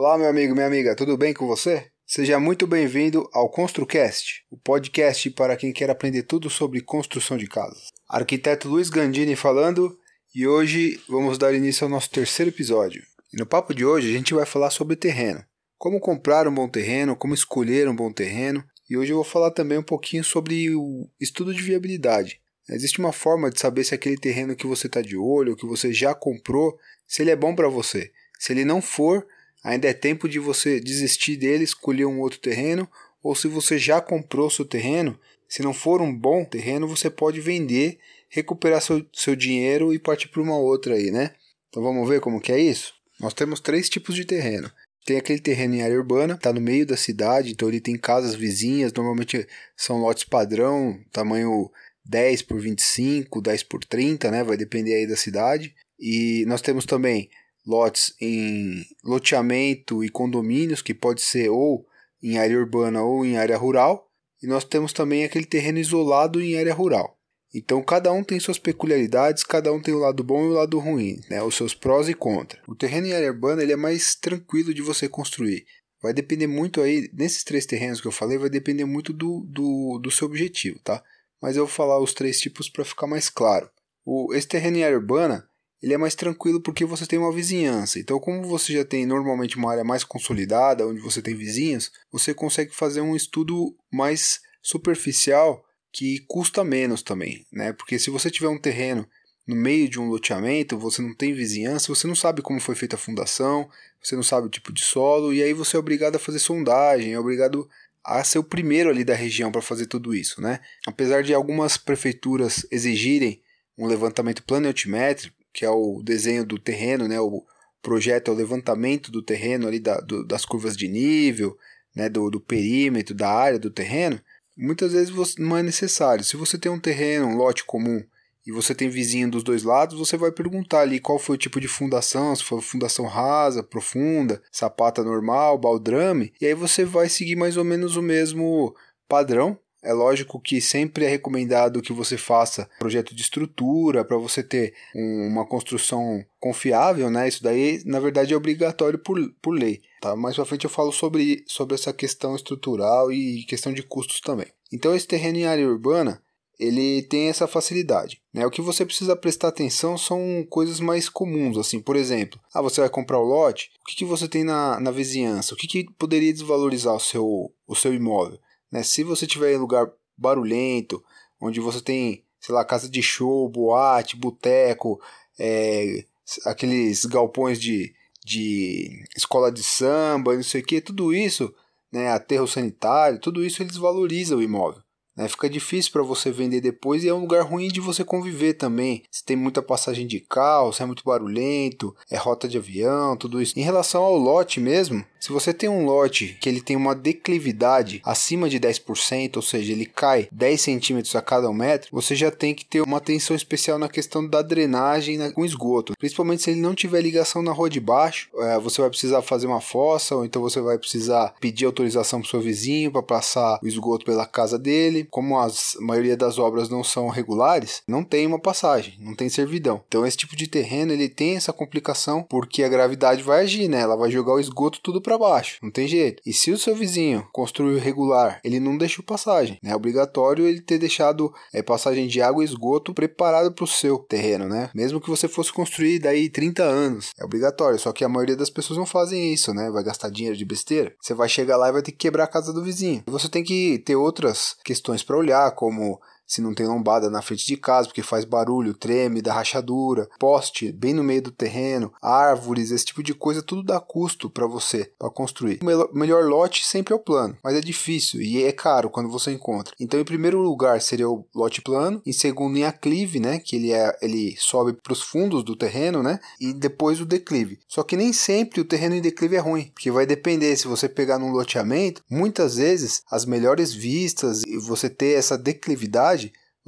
Olá, meu amigo, minha amiga, tudo bem com você? Seja muito bem-vindo ao ConstruCast, o podcast para quem quer aprender tudo sobre construção de casas. Arquiteto Luiz Gandini falando e hoje vamos dar início ao nosso terceiro episódio. E no papo de hoje a gente vai falar sobre terreno. Como comprar um bom terreno, como escolher um bom terreno e hoje eu vou falar também um pouquinho sobre o estudo de viabilidade. Existe uma forma de saber se aquele terreno que você está de olho, que você já comprou, se ele é bom para você. Se ele não for, ainda é tempo de você desistir dele, escolher um outro terreno, ou se você já comprou seu terreno, se não for um bom terreno, você pode vender, recuperar seu, seu dinheiro e partir para uma outra aí, né? Então vamos ver como que é isso? Nós temos três tipos de terreno. Tem aquele terreno em área urbana, está no meio da cidade, então ele tem casas vizinhas, normalmente são lotes padrão, tamanho 10 por 25, 10 por 30, né? Vai depender aí da cidade. E nós temos também lotes em loteamento e condomínios, que pode ser ou em área urbana ou em área rural, e nós temos também aquele terreno isolado em área rural. Então cada um tem suas peculiaridades, cada um tem o lado bom e o lado ruim, né? os seus prós e contras. O terreno em área urbana ele é mais tranquilo de você construir. Vai depender muito aí, nesses três terrenos que eu falei, vai depender muito do, do, do seu objetivo, tá? Mas eu vou falar os três tipos para ficar mais claro. O, esse terreno em área urbana, ele é mais tranquilo porque você tem uma vizinhança. Então, como você já tem normalmente uma área mais consolidada, onde você tem vizinhos, você consegue fazer um estudo mais superficial que custa menos também, né? Porque se você tiver um terreno no meio de um loteamento, você não tem vizinhança, você não sabe como foi feita a fundação, você não sabe o tipo de solo, e aí você é obrigado a fazer sondagem, é obrigado a ser o primeiro ali da região para fazer tudo isso, né? Apesar de algumas prefeituras exigirem um levantamento planetimétrico, que é o desenho do terreno, né? O projeto é o levantamento do terreno ali da, do, das curvas de nível, né? Do, do perímetro, da área do terreno. Muitas vezes você, não é necessário. Se você tem um terreno, um lote comum, e você tem vizinho dos dois lados, você vai perguntar ali qual foi o tipo de fundação, se foi fundação rasa, profunda, sapata normal, baldrame, e aí você vai seguir mais ou menos o mesmo padrão é lógico que sempre é recomendado que você faça projeto de estrutura para você ter um, uma construção confiável, né? Isso daí, na verdade, é obrigatório por, por lei. Tá? Mais pra frente eu falo sobre, sobre essa questão estrutural e questão de custos também. Então, esse terreno em área urbana, ele tem essa facilidade. Né? O que você precisa prestar atenção são coisas mais comuns, assim, por exemplo, ah, você vai comprar o lote, o que, que você tem na, na vizinhança? O que, que poderia desvalorizar o seu, o seu imóvel? Né? Se você tiver em lugar barulhento, onde você tem, sei lá, casa de show, boate, boteco, é, aqueles galpões de, de escola de samba, não sei o que, tudo isso, né, aterro sanitário, tudo isso eles valorizam o imóvel. Né? Fica difícil para você vender depois e é um lugar ruim de você conviver também. Se tem muita passagem de carro, se é muito barulhento, é rota de avião, tudo isso. Em relação ao lote mesmo, se você tem um lote que ele tem uma declividade acima de 10%, ou seja, ele cai 10 centímetros a cada um metro, você já tem que ter uma atenção especial na questão da drenagem com esgoto. Principalmente se ele não tiver ligação na rua de baixo, é, você vai precisar fazer uma fossa, ou então você vai precisar pedir autorização para seu vizinho para passar o esgoto pela casa dele como a maioria das obras não são regulares, não tem uma passagem, não tem servidão. Então esse tipo de terreno ele tem essa complicação porque a gravidade vai agir, né? Ela vai jogar o esgoto tudo para baixo, não tem jeito. E se o seu vizinho construiu regular, ele não deixou passagem, né? É obrigatório ele ter deixado é, passagem de água e esgoto preparado para o seu terreno, né? Mesmo que você fosse construir daí 30 anos, é obrigatório. Só que a maioria das pessoas não fazem isso, né? Vai gastar dinheiro de besteira. Você vai chegar lá e vai ter que quebrar a casa do vizinho. Você tem que ter outras questões para olhar, como se não tem lombada na frente de casa, porque faz barulho, treme, dá rachadura, poste bem no meio do terreno, árvores, esse tipo de coisa, tudo dá custo para você para construir. O melhor lote sempre é o plano, mas é difícil e é caro quando você encontra. Então, em primeiro lugar seria o lote plano, em segundo em aclive, né, que ele é ele sobe para os fundos do terreno, né, e depois o declive. Só que nem sempre o terreno em declive é ruim, porque vai depender se você pegar num loteamento, muitas vezes as melhores vistas e você ter essa declividade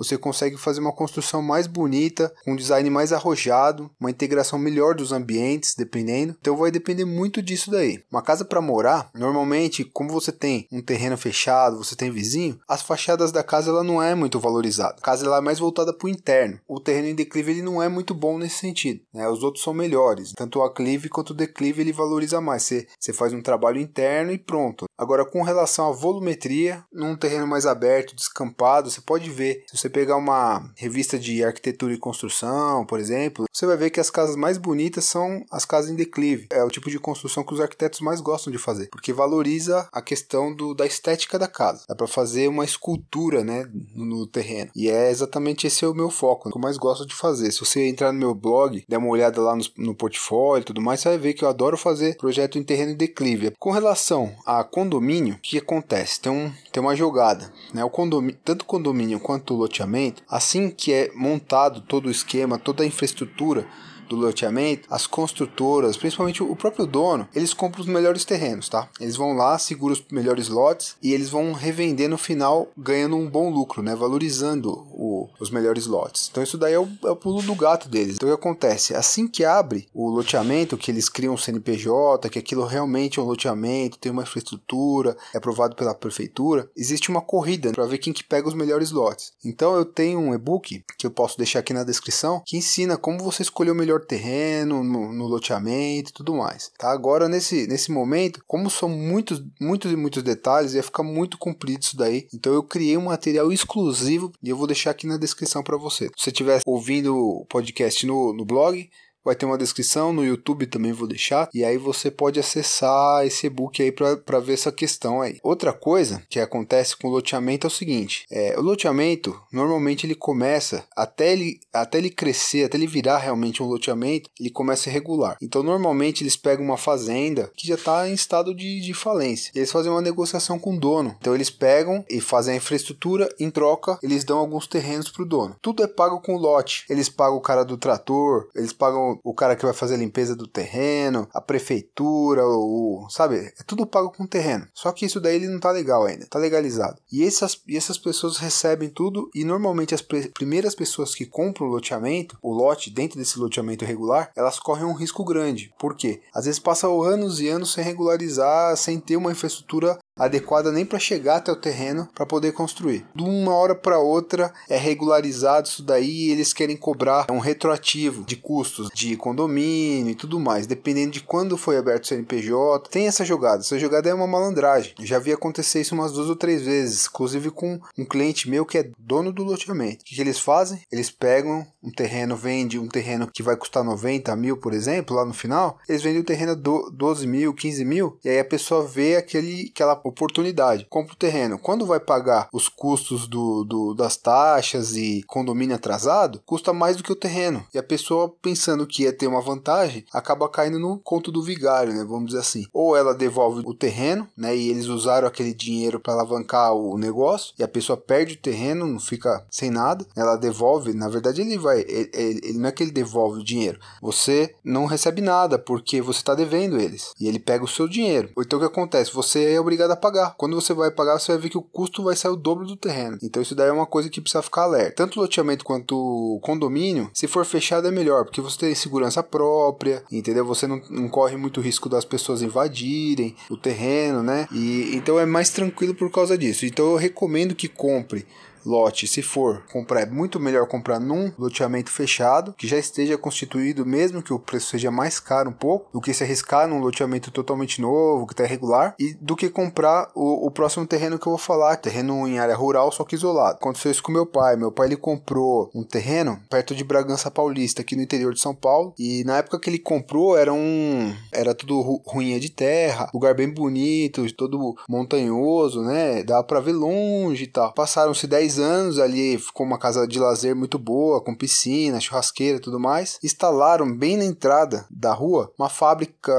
você consegue fazer uma construção mais bonita, um design mais arrojado, uma integração melhor dos ambientes, dependendo. Então vai depender muito disso daí. Uma casa para morar, normalmente, como você tem um terreno fechado, você tem vizinho, as fachadas da casa ela não é muito valorizada. A casa ela é mais voltada para o interno. O terreno em declive ele não é muito bom nesse sentido. Né? Os outros são melhores. Tanto o aclive quanto o declive ele valoriza mais. Você, você faz um trabalho interno e pronto. Agora, com relação à volumetria, num terreno mais aberto, descampado, você pode ver. Se você pegar uma revista de arquitetura e construção, por exemplo, você vai ver que as casas mais bonitas são as casas em declive. É o tipo de construção que os arquitetos mais gostam de fazer, porque valoriza a questão do, da estética da casa. Dá para fazer uma escultura, né, no terreno. E é exatamente esse é o meu foco, o que eu mais gosto de fazer. Se você entrar no meu blog, der uma olhada lá no, no portfólio e tudo mais, você vai ver que eu adoro fazer projeto em terreno em declive. Com relação a condomínio, o que acontece? Tem, um, tem uma jogada, né? O condomínio, tanto condomínio quanto o loteamento, assim que é montado todo o esquema, toda a infraestrutura do loteamento, as construtoras, principalmente o próprio dono, eles compram os melhores terrenos, tá? Eles vão lá, seguram os melhores lotes e eles vão revender no final, ganhando um bom lucro, né? Valorizando o, os melhores lotes. Então isso daí é o, é o pulo do gato deles. Então o que acontece? Assim que abre o loteamento, que eles criam um CNPJ, que aquilo realmente é um loteamento, tem uma infraestrutura, é aprovado pela prefeitura, existe uma corrida para ver quem que pega os melhores lotes. Então eu tenho um e-book que eu posso deixar aqui na descrição que ensina como você escolher o melhor terreno, no, no loteamento e tudo mais. Tá? Agora, nesse, nesse momento, como são muitos, muitos e muitos detalhes, ia ficar muito comprido isso daí. Então, eu criei um material exclusivo e eu vou deixar aqui na descrição para você. Se você estiver ouvindo o podcast no, no blog, vai ter uma descrição, no YouTube também vou deixar, e aí você pode acessar esse e-book aí para ver essa questão aí. Outra coisa que acontece com o loteamento é o seguinte, é, o loteamento, normalmente ele começa, até ele, até ele crescer, até ele virar realmente um loteamento, ele começa irregular. Então, normalmente eles pegam uma fazenda que já está em estado de, de falência, e eles fazem uma negociação com o dono. Então, eles pegam e fazem a infraestrutura, em troca, eles dão alguns terrenos para o dono. Tudo é pago com lote. Eles pagam o cara do trator, eles pagam o cara que vai fazer a limpeza do terreno, a prefeitura, o, sabe? É tudo pago com terreno. Só que isso daí ele não tá legal ainda, tá legalizado. E essas, e essas pessoas recebem tudo e normalmente as primeiras pessoas que compram o loteamento, o lote dentro desse loteamento regular, elas correm um risco grande. Por quê? Às vezes passam anos e anos sem regularizar, sem ter uma infraestrutura adequada nem para chegar até o terreno para poder construir. De uma hora para outra é regularizado isso daí e eles querem cobrar um retroativo de custos de condomínio e tudo mais, dependendo de quando foi aberto o CNPJ. Tem essa jogada, essa jogada é uma malandragem. Eu já vi acontecer isso umas duas ou três vezes, inclusive com um cliente meu que é dono do loteamento. O que, que eles fazem? Eles pegam um terreno, vende um terreno que vai custar 90 mil, por exemplo, lá no final, eles vendem o terreno a 12 mil, 15 mil, e aí a pessoa vê aquele, aquela oportunidade. Compra o terreno. Quando vai pagar os custos do, do, das taxas e condomínio atrasado, custa mais do que o terreno. E a pessoa, pensando que ia ter uma vantagem, acaba caindo no conto do vigário, né? Vamos dizer assim. Ou ela devolve o terreno, né? E eles usaram aquele dinheiro para alavancar o negócio, e a pessoa perde o terreno, não fica sem nada. Ela devolve, na verdade, ele vai. Ele, ele, não é que ele devolve o dinheiro. Você não recebe nada porque você está devendo eles. E ele pega o seu dinheiro. Então o que acontece? Você é obrigado a pagar. Quando você vai pagar, você vai ver que o custo vai sair o dobro do terreno. Então isso daí é uma coisa que precisa ficar alerta. Tanto loteamento quanto condomínio, se for fechado é melhor, porque você tem segurança própria, entendeu? Você não, não corre muito risco das pessoas invadirem o terreno, né? E então é mais tranquilo por causa disso. Então eu recomendo que compre lote, se for comprar, é muito melhor comprar num loteamento fechado, que já esteja constituído, mesmo que o preço seja mais caro um pouco, do que se arriscar num loteamento totalmente novo, que está irregular, e do que comprar o, o, próximo terreno que eu vou falar, terreno em área rural, só que isolado. Aconteceu isso com meu pai. Meu pai ele comprou um terreno perto de Bragança Paulista, aqui no interior de São Paulo, e na época que ele comprou era um era tudo ru ruinha de terra, lugar bem bonito, todo montanhoso, né? Dava para ver longe e tal. Passaram-se 10 10 anos ali ficou uma casa de lazer muito boa, com piscina, churrasqueira e tudo mais. Instalaram bem na entrada da rua uma fábrica,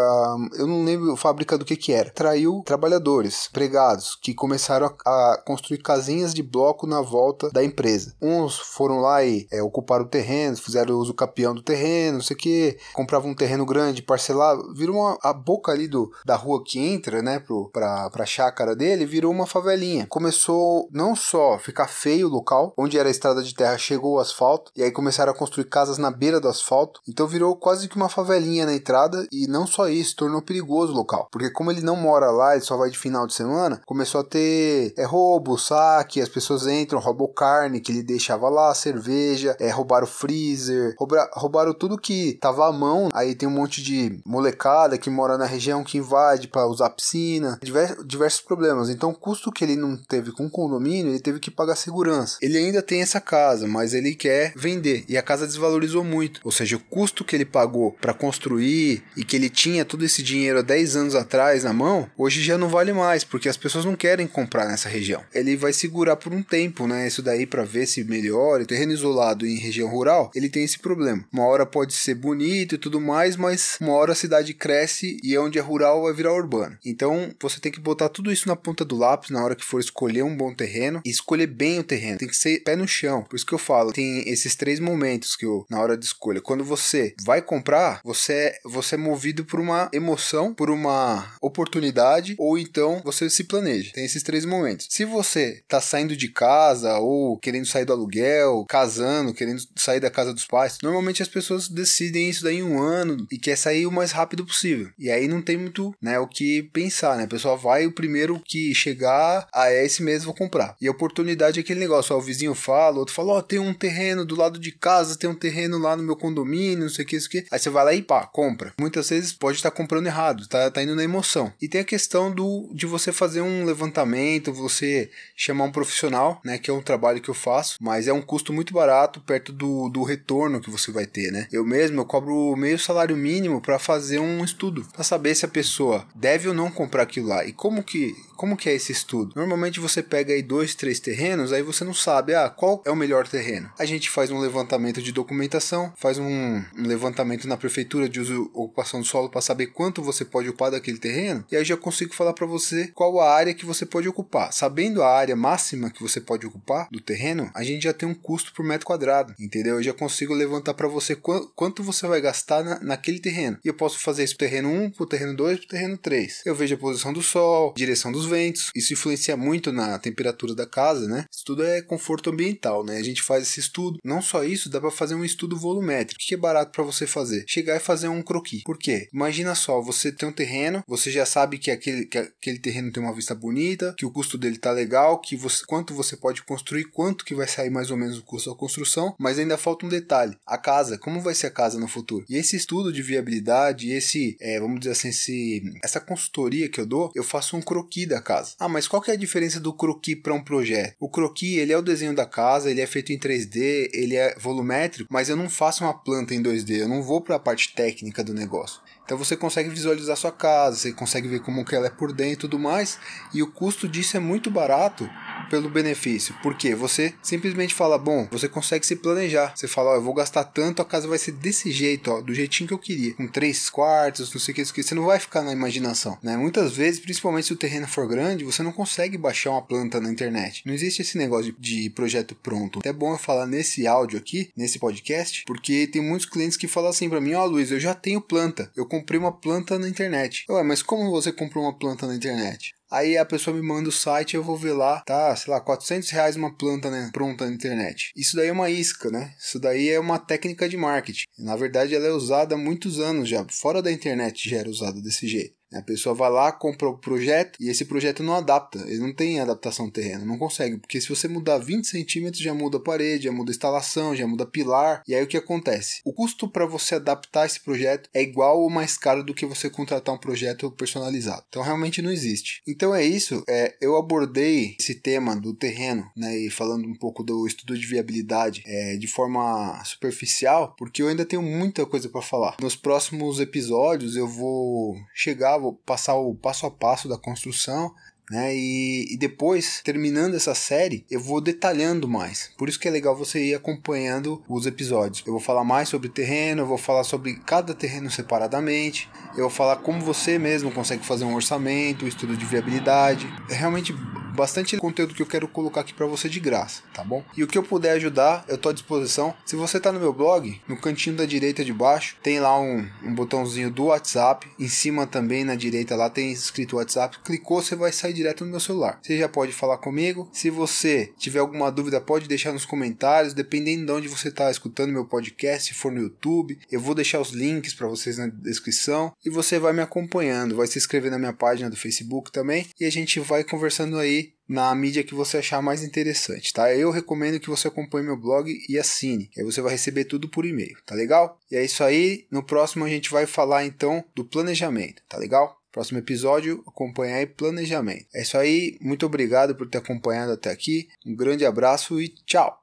eu não lembro a fábrica do que que era. Traiu trabalhadores, empregados, que começaram a, a construir casinhas de bloco na volta da empresa. Uns foram lá e é, ocuparam o terreno, fizeram uso capião do terreno, não sei o que, compravam um terreno grande, parcelado, virou uma, a boca ali do, da rua que entra, né, pro, pra, pra chácara dele, virou uma favelinha. Começou não só ficar feio o local, onde era estrada de terra chegou o asfalto, e aí começaram a construir casas na beira do asfalto, então virou quase que uma favelinha na entrada, e não só isso, tornou perigoso o local, porque como ele não mora lá, ele só vai de final de semana, começou a ter é, roubo, saque, as pessoas entram, roubam carne que ele deixava lá, cerveja, é, roubaram freezer, roubaram, roubaram tudo que tava à mão, aí tem um monte de molecada que mora na região que invade para usar piscina, diversos, diversos problemas, então o custo que ele não teve com o condomínio, ele teve que pagar segurança. Ele ainda tem essa casa, mas ele quer vender e a casa desvalorizou muito. Ou seja, o custo que ele pagou para construir e que ele tinha todo esse dinheiro há 10 anos atrás na mão, hoje já não vale mais, porque as pessoas não querem comprar nessa região. Ele vai segurar por um tempo, né? Isso daí para ver se melhora. O terreno isolado em região rural, ele tem esse problema. Uma hora pode ser bonito e tudo mais, mas uma hora a cidade cresce e onde é rural vai virar urbano. Então você tem que botar tudo isso na ponta do lápis na hora que for escolher um bom terreno e escolher bem o terreno. Tem que ser pé no chão. Por isso que eu falo, tem esses três momentos que eu na hora de escolha. Quando você vai comprar, você é, você é movido por uma emoção, por uma oportunidade ou então você se planeja. Tem esses três momentos. Se você tá saindo de casa ou querendo sair do aluguel, casando, querendo sair da casa dos pais, normalmente as pessoas decidem isso daí em um ano e quer sair o mais rápido possível. E aí não tem muito, né, o que pensar, né? A pessoa vai o primeiro que chegar, ah, é esse mesmo vou comprar. E a oportunidade é aquele negócio, ó, o vizinho fala, outro fala, ó, oh, tem um terreno do lado de casa, tem um terreno lá no meu condomínio, não sei o que, isso que. Aí você vai lá e pá, compra. Muitas vezes pode estar comprando errado, tá, tá indo na emoção. E tem a questão do de você fazer um levantamento, você chamar um profissional, né, que é um trabalho que eu faço, mas é um custo muito barato perto do, do retorno que você vai ter, né? Eu mesmo eu cobro meio salário mínimo para fazer um estudo, para saber se a pessoa deve ou não comprar aquilo lá. E como que como que é esse estudo? Normalmente você pega aí dois, três terrenos, aí você não sabe, ah, qual é o melhor terreno. A gente faz um levantamento de documentação, faz um, levantamento na prefeitura de uso ocupação do solo para saber quanto você pode ocupar daquele terreno, e aí já consigo falar para você qual a área que você pode ocupar. Sabendo a área máxima que você pode ocupar do terreno, a gente já tem um custo por metro quadrado, entendeu? Eu já consigo levantar para você qu quanto você vai gastar na, naquele terreno. E eu posso fazer isso pro terreno 1, pro terreno 2, pro terreno 3. Eu vejo a posição do sol, direção dos ventos. Isso influencia muito na temperatura da casa, né? Isso é conforto ambiental, né? A gente faz esse estudo. Não só isso, dá para fazer um estudo volumétrico. Que é barato para você fazer? Chegar e fazer um croquis. Por quê? Imagina só, você tem um terreno, você já sabe que aquele, que aquele terreno tem uma vista bonita, que o custo dele tá legal, que você, quanto você pode construir, quanto que vai sair mais ou menos o custo da construção, mas ainda falta um detalhe: a casa, como vai ser a casa no futuro? E esse estudo de viabilidade, esse, é, vamos dizer assim, esse, essa consultoria que eu dou, eu faço um croquis da casa. Ah, mas qual que é a diferença do croquis para um projeto? O croquis, ele é o desenho da casa, ele é feito em 3D, ele é volumétrico, mas eu não faço uma planta em 2D, eu não vou para a parte técnica do negócio. Então você consegue visualizar sua casa, você consegue ver como que ela é por dentro e tudo mais, e o custo disso é muito barato pelo benefício. Porque você simplesmente fala, bom, você consegue se planejar. Você fala, eu vou gastar tanto, a casa vai ser desse jeito, ó, do jeitinho que eu queria, com três quartos, não sei o que, você não vai ficar na imaginação, né? Muitas vezes, principalmente se o terreno for grande, você não consegue baixar uma planta na internet. Não existe esse negócio de, de projeto pronto. É bom eu falar nesse áudio aqui, nesse podcast, porque tem muitos clientes que falam assim para mim, ó, oh, Luiz, eu já tenho planta, eu comprei uma planta na internet. Ué, mas como você comprou uma planta na internet? Aí a pessoa me manda o site, eu vou ver lá, tá, sei lá, 400 reais uma planta né, pronta na internet. Isso daí é uma isca, né? Isso daí é uma técnica de marketing. Na verdade, ela é usada há muitos anos já. Fora da internet já era usada desse jeito. A pessoa vai lá, compra o projeto e esse projeto não adapta. Ele não tem adaptação terreno, não consegue. Porque se você mudar 20 centímetros, já muda a parede, já muda a instalação, já muda pilar. E aí o que acontece? O custo para você adaptar esse projeto é igual ou mais caro do que você contratar um projeto personalizado. Então realmente não existe. Então é isso. É, eu abordei esse tema do terreno, né? E falando um pouco do estudo de viabilidade é, de forma superficial, porque eu ainda tenho muita coisa para falar. Nos próximos episódios eu vou chegar passar o passo a passo da construção, né? E, e, depois, terminando essa série, eu vou detalhando mais. Por isso que é legal você ir acompanhando os episódios. Eu vou falar mais sobre terreno, eu vou falar sobre cada terreno separadamente, eu vou falar como você mesmo consegue fazer um orçamento, um estudo de viabilidade. É realmente bastante conteúdo que eu quero colocar aqui para você de graça, tá bom? E o que eu puder ajudar, eu tô à disposição. Se você tá no meu blog, no cantinho da direita de baixo, tem lá um, um botãozinho do WhatsApp. Em cima também na direita lá tem escrito WhatsApp. Clicou, você vai sair direto no meu celular. Você já pode falar comigo. Se você tiver alguma dúvida, pode deixar nos comentários. Dependendo de onde você está escutando meu podcast, se for no YouTube, eu vou deixar os links para vocês na descrição e você vai me acompanhando. Vai se inscrever na minha página do Facebook também e a gente vai conversando aí na mídia que você achar mais interessante, tá? Eu recomendo que você acompanhe meu blog e assine, aí você vai receber tudo por e-mail, tá legal? E é isso aí, no próximo a gente vai falar então do planejamento, tá legal? Próximo episódio, acompanhar planejamento. É isso aí, muito obrigado por ter acompanhado até aqui, um grande abraço e tchau!